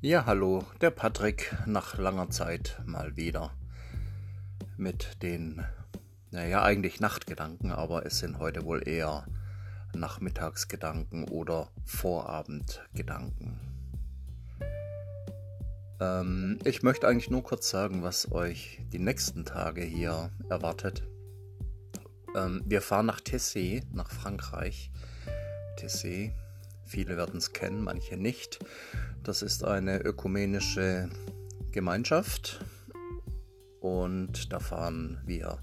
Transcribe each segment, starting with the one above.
Ja, hallo, der Patrick nach langer Zeit mal wieder mit den, naja, eigentlich Nachtgedanken, aber es sind heute wohl eher Nachmittagsgedanken oder Vorabendgedanken. Ähm, ich möchte eigentlich nur kurz sagen, was euch die nächsten Tage hier erwartet. Ähm, wir fahren nach Tessé, nach Frankreich. Tessé, viele werden es kennen, manche nicht. Das ist eine ökumenische Gemeinschaft und da fahren wir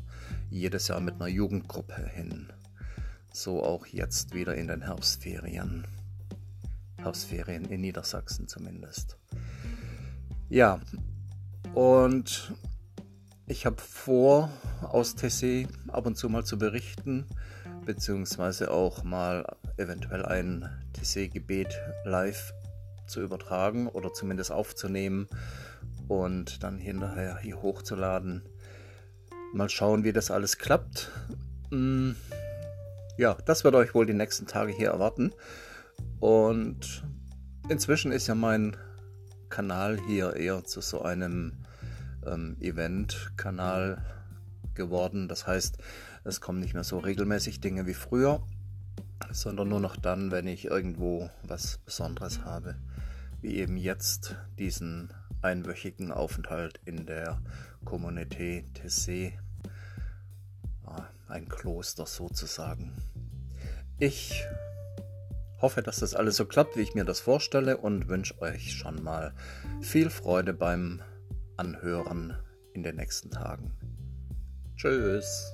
jedes Jahr mit einer Jugendgruppe hin. So auch jetzt wieder in den Herbstferien. Herbstferien in Niedersachsen zumindest. Ja, und ich habe vor, aus Tessé ab und zu mal zu berichten, beziehungsweise auch mal eventuell ein Tessé-Gebet live zu übertragen oder zumindest aufzunehmen und dann hinterher hier hochzuladen. Mal schauen, wie das alles klappt. Mm, ja, das wird euch wohl die nächsten Tage hier erwarten. Und inzwischen ist ja mein Kanal hier eher zu so einem ähm, Event-Kanal geworden. Das heißt, es kommen nicht mehr so regelmäßig Dinge wie früher, sondern nur noch dann, wenn ich irgendwo was Besonderes habe wie eben jetzt diesen einwöchigen Aufenthalt in der Communauté Tessé, ein Kloster sozusagen. Ich hoffe, dass das alles so klappt, wie ich mir das vorstelle und wünsche euch schon mal viel Freude beim Anhören in den nächsten Tagen. Tschüss.